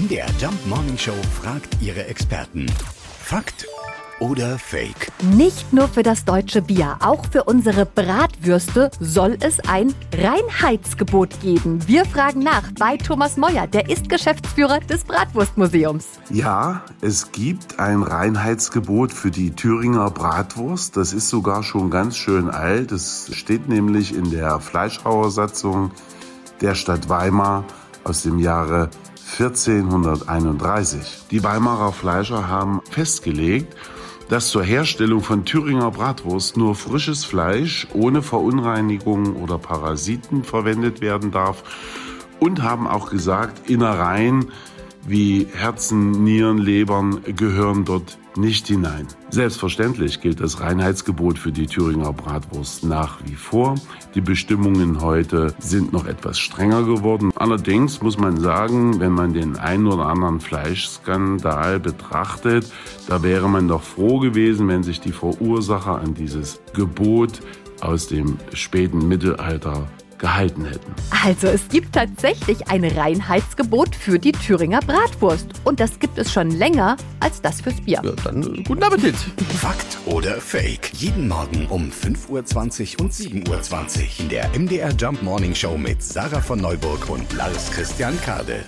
MDR Jump Morning Show fragt ihre Experten. Fakt oder Fake? Nicht nur für das deutsche Bier, auch für unsere Bratwürste soll es ein Reinheitsgebot geben. Wir fragen nach bei Thomas Meuer, der ist Geschäftsführer des Bratwurstmuseums. Ja, es gibt ein Reinheitsgebot für die Thüringer Bratwurst. Das ist sogar schon ganz schön alt. Es steht nämlich in der Fleischhauersatzung der Stadt Weimar aus dem Jahre 1431. Die Weimarer Fleischer haben festgelegt, dass zur Herstellung von Thüringer Bratwurst nur frisches Fleisch ohne Verunreinigung oder Parasiten verwendet werden darf und haben auch gesagt, Innereien wie Herzen, Nieren, Lebern gehören dort nicht hinein. Selbstverständlich gilt das Reinheitsgebot für die Thüringer Bratwurst nach wie vor. Die Bestimmungen heute sind noch etwas strenger geworden. Allerdings muss man sagen, wenn man den einen oder anderen Fleischskandal betrachtet, da wäre man doch froh gewesen, wenn sich die Verursacher an dieses Gebot aus dem späten Mittelalter gehalten hätten. Also es gibt tatsächlich ein Reinheitsgebot für die Thüringer Bratwurst. Und das gibt es schon länger als das fürs Bier. Ja, dann äh, guten Appetit. Fakt oder Fake? Jeden Morgen um 5.20 Uhr und 7.20 Uhr in der MDR Jump Morning Show mit Sarah von Neuburg und Lars Christian Kade.